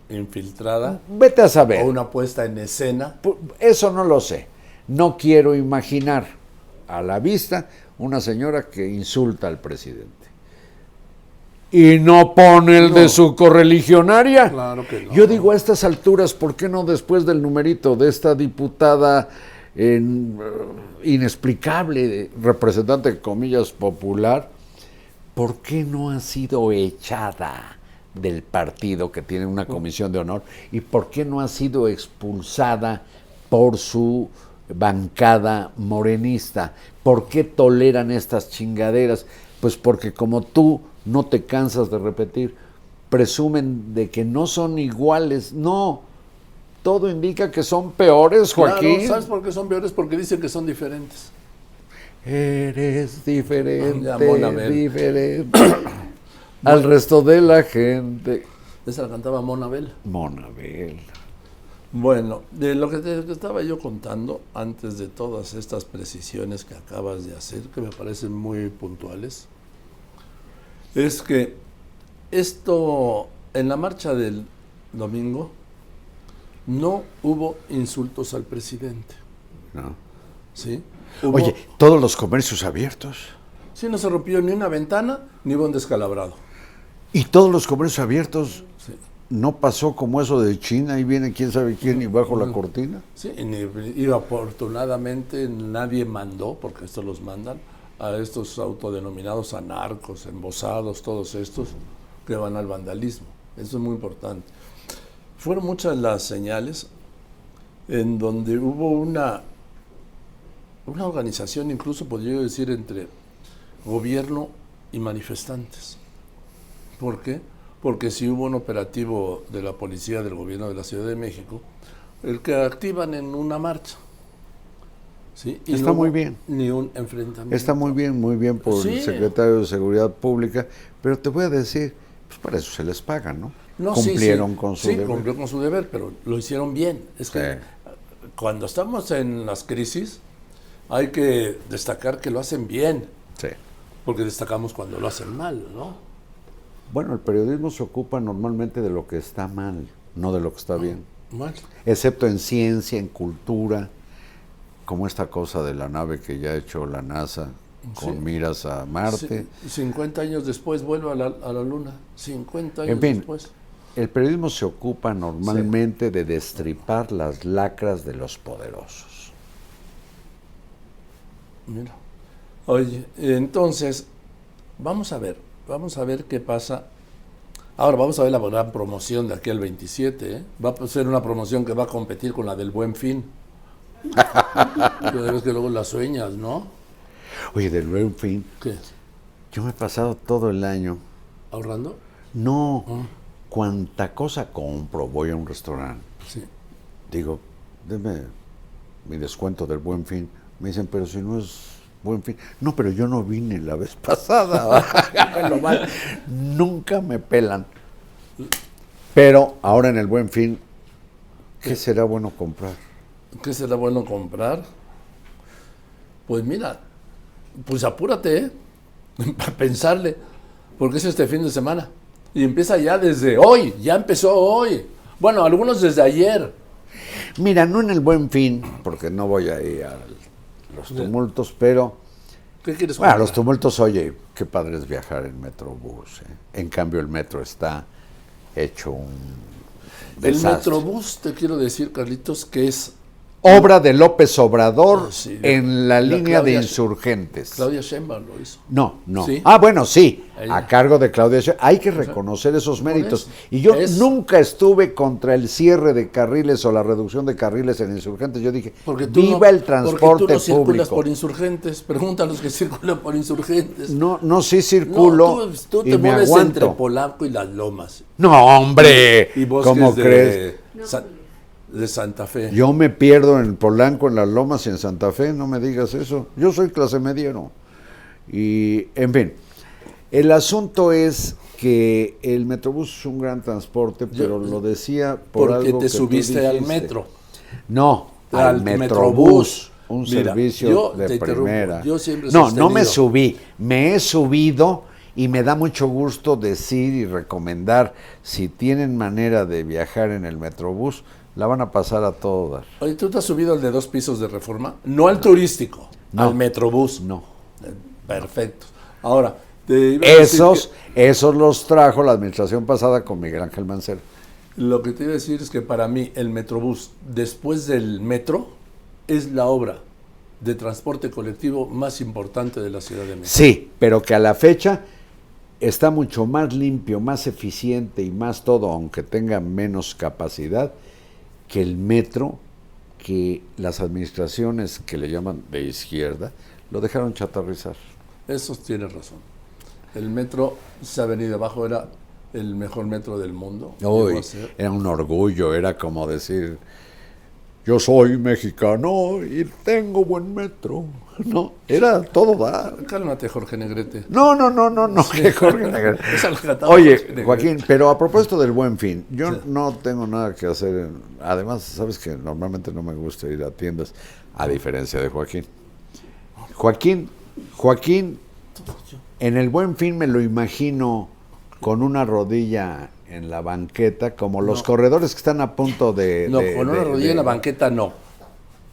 infiltrada Vete a saber. o una puesta en escena. Eso no lo sé. No quiero imaginar a la vista una señora que insulta al presidente. Y no pone el de su correligionaria. Claro que no. Yo digo a estas alturas, ¿por qué no después del numerito de esta diputada en, eh, inexplicable, representante, comillas, popular, ¿por qué no ha sido echada del partido que tiene una comisión de honor? ¿Y por qué no ha sido expulsada por su bancada morenista? ¿Por qué toleran estas chingaderas? Pues porque como tú no te cansas de repetir, presumen de que no son iguales. No, todo indica que son peores, Claro, Joaquín. ¿Sabes por qué son peores? Porque dicen que son diferentes. Eres diferente, diferente al resto de la gente. Esa la cantaba Monabel. Monabel. Bueno, de lo que te que estaba yo contando antes de todas estas precisiones que acabas de hacer, que me parecen muy puntuales, es que esto, en la marcha del domingo, no hubo insultos al presidente. ¿no? ¿sí? Hubo- Oye, todos los comercios abiertos. sí, no se rompió ni una ventana ni hubo un descalabbrado. Y todos los comercios abiertos. Sí. No pasó como eso de China y viene quién sabe quién y bajo la cortina. Sí, y, y afortunadamente nadie mandó, porque estos los mandan, a estos autodenominados anarcos, embosados, todos estos, que van al vandalismo. Eso es muy importante. Fueron muchas las señales en donde hubo una, una organización, incluso podría yo decir, entre gobierno y manifestantes. ¿Por qué? Porque si hubo un operativo de la policía del gobierno de la Ciudad de México, el que activan en una marcha. ¿sí? Y Está no muy bien. Ni un enfrentamiento. Está muy bien, muy bien por el Sí. secretario de Seguridad Pública, pero te voy a decir, pues para eso se les paga, ¿no? No, sí, Cumplieron sí. con su Sí, deber. cumplió con su deber, pero lo hicieron bien. Es que Sí. cuando estamos en las crisis, hay que destacar que lo hacen bien, Sí. porque destacamos cuando lo hacen mal, ¿no? Bueno, el periodismo se ocupa normalmente de lo que está mal, no de lo que está bien. Mal. Excepto en ciencia, en cultura, como esta cosa de la nave que ya ha hecho la NASA con Sí. miras a Marte. Sí, 50 años después vuelve a la, a la Luna. 50 años En fin, después. el periodismo se ocupa normalmente de destripar las lacras de los poderosos. Mira. Oye, entonces, vamos a ver, vamos a ver qué pasa. Ahora vamos a ver la gran promoción de aquí al 27. ¿eh? Va a ser una promoción que va a competir con la del Buen Fin. Ya ves que luego la sueñas, ¿no? Oye, del buen fin, ¿Qué? yo me he pasado todo el año. ¿Ahorrando? No, Ah. cuanta cosa compro, voy a un restaurante. Sí. Digo, deme mi descuento del buen fin. Me dicen, pero si no es buen fin. No, pero yo no vine la vez pasada. Mal. Nunca me pelan. Pero ahora en el buen fin, ¿qué será bueno comprar? ¿Qué será bueno comprar? Pues mira, pues apúrate, ¿eh? Para pensarle, porque es este fin de semana. Y empieza ya desde hoy, ya empezó hoy. Bueno, algunos desde ayer. Mira, no en el buen fin, porque no voy a ir a los tumultos, pero... ¿Qué quieres Bueno, los tumultos, oye, qué padre es viajar en Metrobús. ¿eh? En cambio, el metro está hecho un El. Metrobús, te quiero decir, Carlitos, que es Obra de López Obrador Ah, sí. en la, La línea de insurgentes. Claudia Sheinbaum lo hizo. No, no. ¿Sí? Ah, bueno, sí, Ella. a cargo de Claudia Sheinbaum. Hay que reconocer esos méritos. Y yo Es- nunca estuve contra el cierre de carriles o la reducción de carriles en insurgentes. Yo dije, Porque tú viva no, el transporte porque tú no circulas por insurgentes. Pregunta a los que circulan por insurgentes. No, no sí No, circulo tú, tú y te me mueves entre. Polanco y las Lomas. No, hombre, Y bosques ¿cómo de, crees? De Santa Fe. Yo me pierdo en Polanco, en Las Lomas y en Santa Fe, no me digas eso. Yo soy clase mediero. Y, en fin, el asunto es que el Metrobús es un gran transporte, pero lo decía por porque algo te que tú subiste al metro. No, al, Al Metrobús. Metrobús. Un Mira, servicio yo de primera. yo siempre no, no me subí, me he subido y me da mucho gusto decir y recomendar, si tienen manera de viajar en el Metrobús, la van a pasar a todo dar. Oye, ¿tú te has subido al de dos pisos de reforma? No al turístico, No. al Metrobús. No. Eh, Perfecto. Ahora, te iba a decir Esos, esos los trajo la administración pasada con Miguel Ángel Mancera. lo que te iba a decir es que para mí el Metrobús, después del metro, es la obra de transporte colectivo más importante de la Ciudad de México. Sí, pero que a la fecha está mucho más limpio, más eficiente y más todo, aunque tenga menos capacidad, que el metro, que las administraciones que le llaman de izquierda, lo dejaron chatarrizar. Eso tienes razón. El metro se ha venido abajo, era el mejor metro del mundo. Uy, era un orgullo, era como decir, yo soy mexicano y tengo buen metro. No, era todo dar. Cálmate, Jorge Negrete. No, no, no, no, no, que Jorge Negrete. Oye, Negrete. Joaquín, pero a propósito del buen fin, yo Sí. no tengo nada que hacer. en- Además, sabes que normalmente no me gusta ir a tiendas, a diferencia de Joaquín. Joaquín, Joaquín, en el buen fin me lo imagino con una rodilla en la banqueta, como los corredores que están a punto de. No, de- con una de- rodilla de- en la banqueta no.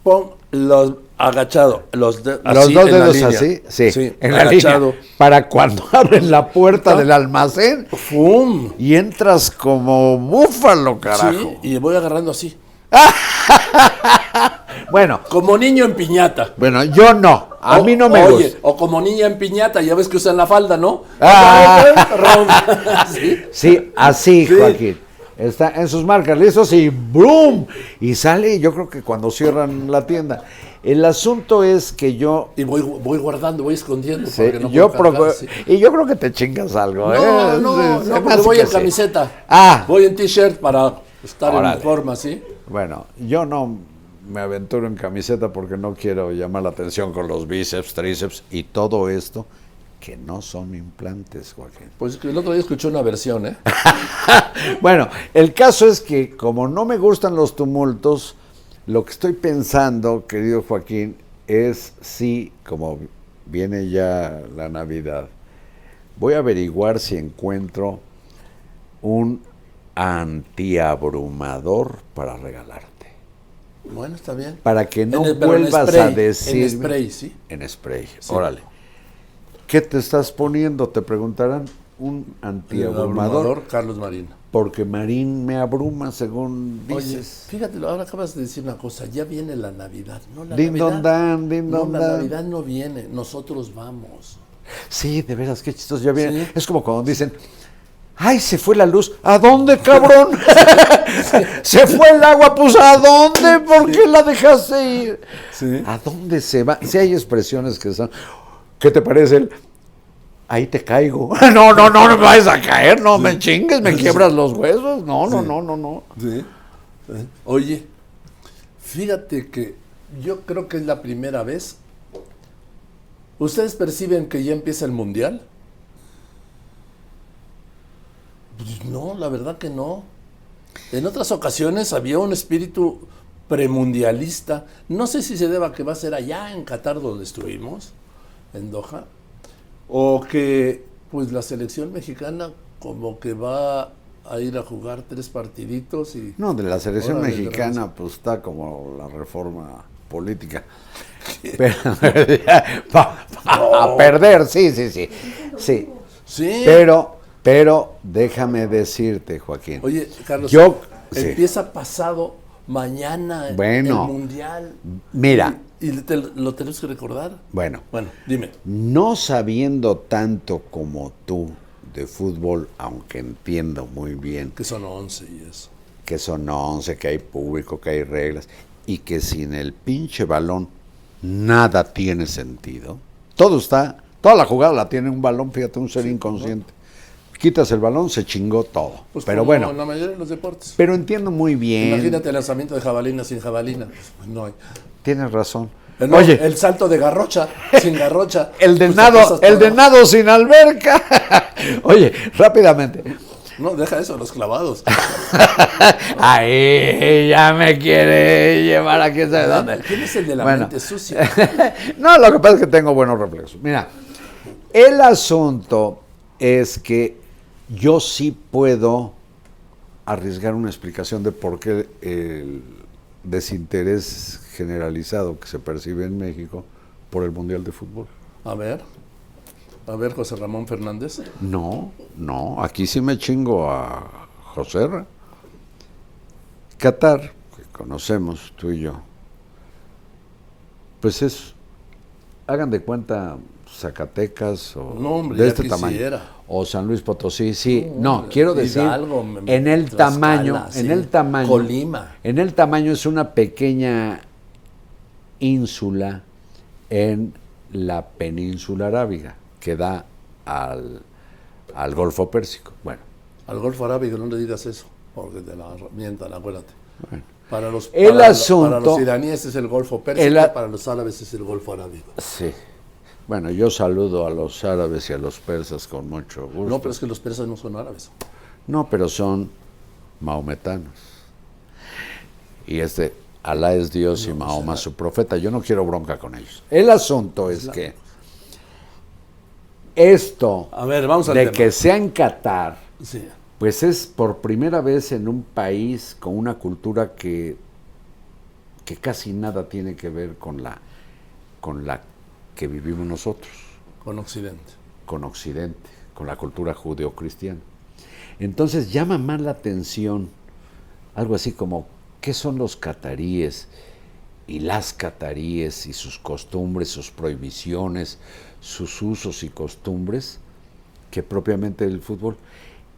Pon los agachado, los, de- Los dos en la dedos así, sí, Sí, en la agachado. línea. Para cuando abren la puerta del almacén ¡Fum! y entras como búfalo, carajo. Sí, y voy agarrando así. Bueno, Como niño en piñata. bueno, yo no. A O- mí no me oye, gusta. O como niña en piñata, ya ves que usan la falda, ¿no? Ah. ¿Sí? Sí, así, Sí. Joaquín. Está en sus marcas listos y ¡brum! Y sale, yo creo que cuando cierran la tienda. El asunto es que yo. Y voy, voy guardando, voy escondiendo. sí, porque no yo puedo cargar, procu- sí. Y yo creo que te chingas algo, No, ¿eh? no, no, porque voy en sí. camiseta. Ah. Voy en t-shirt para estar Órale. en forma, ¿sí? Bueno, yo no me aventuro en camiseta porque no quiero llamar la atención con los bíceps, tríceps y todo esto que no son implantes, Joaquín. Pues el otro día escuché una versión, ¿eh? Bueno, el caso es que como no me gustan los tumultos, lo que estoy pensando, querido Joaquín, es si, como viene ya la Navidad, voy a averiguar si encuentro un antiabrumador para regalarte. Bueno, está bien. Para que no el- vuelvas spray, a decir. En spray, ¿sí? En spray, Sí. órale. ¿Qué te estás poniendo? Te preguntarán. Un antiabrumador. abrumador, Carlos Marín. Porque Marín me abruma, según Oye, dices. fíjate, ahora acabas de decir una cosa, ya viene la Navidad. No, la Din Navidad, don dan, din no, don la dan. Navidad no viene, nosotros vamos. Sí, de veras, qué chistoso. Ya viene. Sí. Es como cuando dicen, ¡ay, se fue la luz! ¿A dónde, cabrón? se fue el agua, pues ¿a dónde? ¿Por qué la dejaste ir? Sí. ¿A dónde se va? Si hay expresiones que son. ¿Qué te parece el.? Ahí te caigo. No, no, no, no me vayas a caer, no me chingues, me quiebras los huesos. No, no, no, no, no. ¿Eh? Oye, fíjate que yo creo que es la primera vez. ¿Ustedes perciben que ya empieza el mundial? Pues no, la verdad que no. En otras ocasiones había un espíritu premundialista. No sé si se deba que va a ser allá en Qatar donde estuvimos, en Doha, o que pues la selección mexicana como que va a ir a jugar tres partiditos y... No, de la selección mexicana, pues está como la reforma política. Pero, a perder, sí, sí, sí. Sí. Sí. Pero, pero déjame decirte, Joaquín. Oye, Carlos, Yo- sí. empieza pasado mañana el- Bueno. el Mundial. Mira. ¿Y, y te- lo tenemos que recordar? Bueno, Bueno, dime. no sabiendo tanto como tú de fútbol, aunque entiendo muy bien Que son 11 y eso. que son 11, que hay público, que hay reglas, y que sin el pinche balón nada tiene sentido. Todo está, toda la jugada la tiene un balón, fíjate, un ser inconsciente. Quitas el balón, se chingó todo. Pues Pero bueno, en la mayoría de los deportes. pero entiendo muy bien. Imagínate el lanzamiento de jabalina sin jabalina. Pues, no hay. Tienes razón. No, Oye, el salto de garrocha sin garrocha. el de Pues nado, el de nado sin alberca. Oye, rápidamente. No, deja eso, los clavados. Ahí ya me quiere llevar a quién sabe dónde. ¿Quién es el de la Bueno. mente sucia? no, lo que pasa es que tengo buenos reflejos. Mira, el asunto es que yo sí puedo arriesgar una explicación de por qué el desinterés generalizado que se percibe en México por el Mundial de Fútbol. A ver. A ver, José Ramón Fernández. No, no, aquí sí me chingo a José. Qatar, que conocemos tú y yo, pues es, hagan de cuenta Zacatecas o No, hombre, de este tamaño. O San Luis Potosí, sí. No, quiero decir, me- en el Tlaxcala, tamaño, sí. en el tamaño, Colima. en el tamaño es una pequeña ínsula en la península arábiga que da al, al Golfo Pérsico. Bueno, Al Golfo Arábigo no le digas eso, porque te la mientan, acuérdate. Para los, El para, asunto- para los iraníes es el Golfo Pérsico, El para los árabes es el Golfo Arábigo. sí. Bueno, yo saludo a los árabes y a los persas con mucho gusto. No, pero es que los persas no son árabes. No, pero son mahometanos. Y este, Alá es Dios y Mahoma su profeta. Yo no quiero bronca con ellos. El asunto es que esto A ver, vamos al de tema. que sea en Qatar, Sí. pues es por primera vez en un país con una cultura que, que casi nada tiene que ver con la, con la que vivimos nosotros Con Occidente. con Occidente, con la cultura judeocristiana. Entonces llama más la atención algo así como, ¿qué son los cataríes y las cataríes y sus costumbres, sus prohibiciones, sus usos y costumbres que propiamente el fútbol?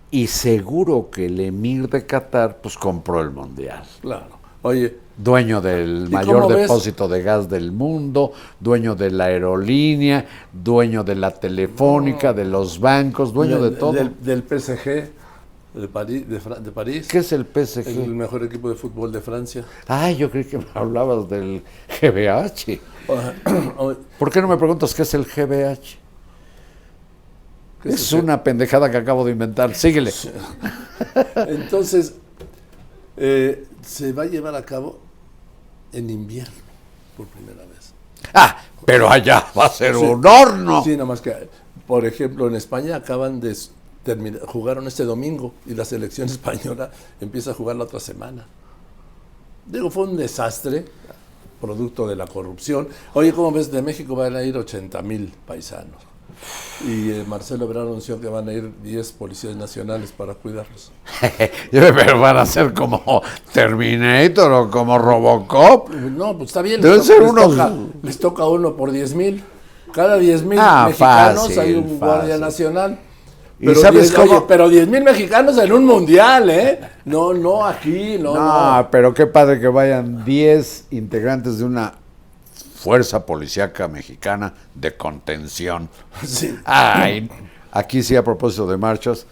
Y seguro que el emir de Qatar pues compró el mundial. Claro. Oye, Dueño del ¿Y mayor ves? depósito de gas del mundo, dueño de la aerolínea, dueño de la telefónica, de los bancos, dueño de todo. Del, del PSG de París, de, Fra- de París. ¿Qué es el PSG? El mejor equipo de fútbol de Francia. Ay, yo creí que me hablabas del GBH. ¿Por qué no me preguntas qué es el GBH? ¿qué Es eso? una pendejada que acabo de inventar. Síguele. Entonces, eh, se va a llevar a cabo en invierno, por primera vez. Ah, pero allá va a ser Sí. un horno. Sí, nada más que, por ejemplo, en España acaban de terminar, jugaron este domingo y la selección española empieza a jugar la otra semana. Digo, fue un desastre, producto de la corrupción. Oye, ¿cómo ves? De México van a ir 80 mil paisanos. Y eh, Marcelo Ebrard anunció que van a ir 10 policías nacionales para cuidarlos. Pero van a ser como Terminator o como Robocop. No, pues está bien. Deben les, ser les unos- toca, les toca uno por 10 mil. Cada 10 mil Ah, mexicanos fácil, hay un guardia nacional. ¿Y Pero sabes 10 cómo? oye, pero 10 mil mexicanos en un mundial, ¿eh? No, no aquí, no, No, no. pero qué padre que vayan 10 integrantes de una fuerza policíaca mexicana de contención. Sí. Ay, aquí sí a propósito de marchas.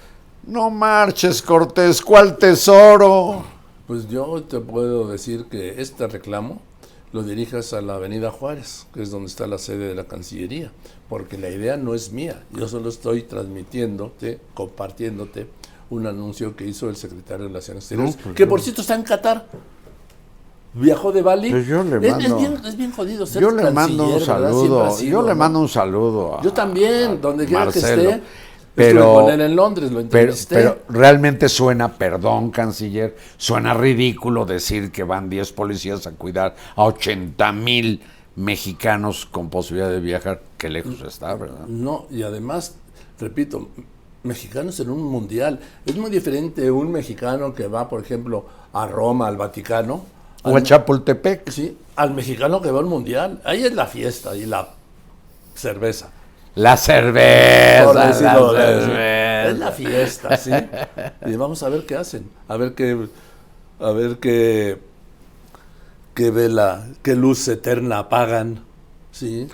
No marches, Cortés, ¿cuál tesoro? Pues yo te puedo decir que este reclamo lo dirijas a la Avenida Juárez, que es donde está la sede de la Cancillería, porque la idea no es mía. Yo solo estoy transmitiéndote, compartiéndote un anuncio que hizo el secretario de Relaciones Exteriores, pues que yo- por cierto está en Qatar. Viajó de Bali. Pues yo le Es- bien, es bien jodido ser Yo le mando un saludo, sido, yo le mando un saludo a Yo también, donde quiera que esté. Pero- con él en Londres, lo Pero, pero realmente suena, perdón, canciller, suena ridículo decir que van 10 policías a cuidar a 80 mil mexicanos con posibilidad de viajar. Qué lejos está, ¿verdad? No, y además, repito, mexicanos en un mundial. Es muy diferente un mexicano que va, por ejemplo, a Roma, al Vaticano, O a Chapultepec. sí, al mexicano que va al mundial. Ahí es la fiesta y la cerveza. La cerveza. La cerveza. Es la fiesta, ¿sí? Y vamos a ver qué hacen. A ver qué. A ver qué. qué vela, qué luz eterna apagan. ¿Sí?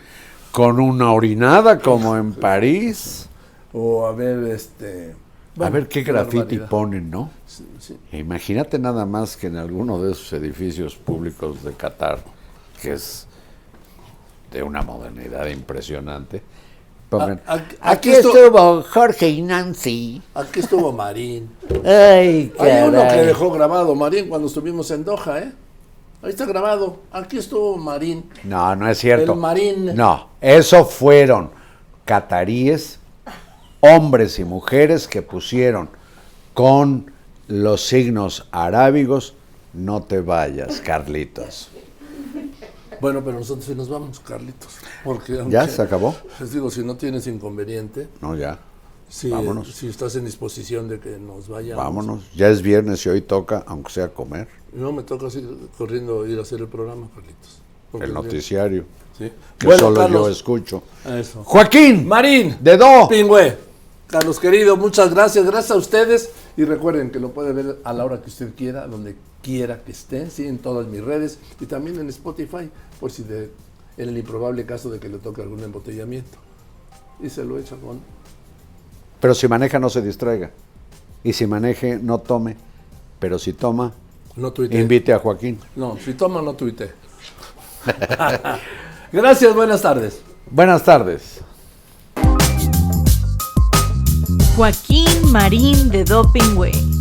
Con una orinada como en París. O a ver, este. A ver qué graffiti barbaridad. ponen, ¿no? Sí, sí. Imagínate nada más que en alguno de esos edificios públicos de Qatar, que es de una modernidad impresionante, pongan, A- aquí- aquí aquí estu- estuvo Jorge y Nancy. Aquí estuvo Marín. Ay, Hay uno que dejó grabado Marín cuando estuvimos en Doha, ¿eh? Ahí está grabado. Aquí estuvo Marín. No, no es cierto. El marín. No, eso fueron cataríes, hombres y mujeres que pusieron con los signos arábigos, no te vayas, Carlitos. Bueno, pero nosotros sí nos vamos, Carlitos. Porque ¿Ya se acabó? Les digo, si no tienes inconveniente, No, ya. si, Vámonos. si estás en disposición de que nos vayamos. Vámonos. Ya es viernes y hoy toca, aunque sea comer, No, me toca así, corriendo ir a hacer el programa, Carlitos. El noticiario, Sí. que Bueno, solo yo escucho. Eso. Joaquín, Marín. de Do. Pingüe. Carlos querido, muchas gracias, gracias a ustedes y recuerden que lo puede ver a la hora que usted quiera, donde quiera que esté, sí, en todas mis redes y también en Spotify, por si de, en el improbable caso de que le toque algún embotellamiento. Y se lo echa con... Pero si maneja, no se distraiga. Y si maneje, no tome. Pero si toma, No tuite. invite a Joaquín. No, si toma, no tuite. gracias, buenas tardes. Buenas tardes. Joaquín Marín de Dopingway.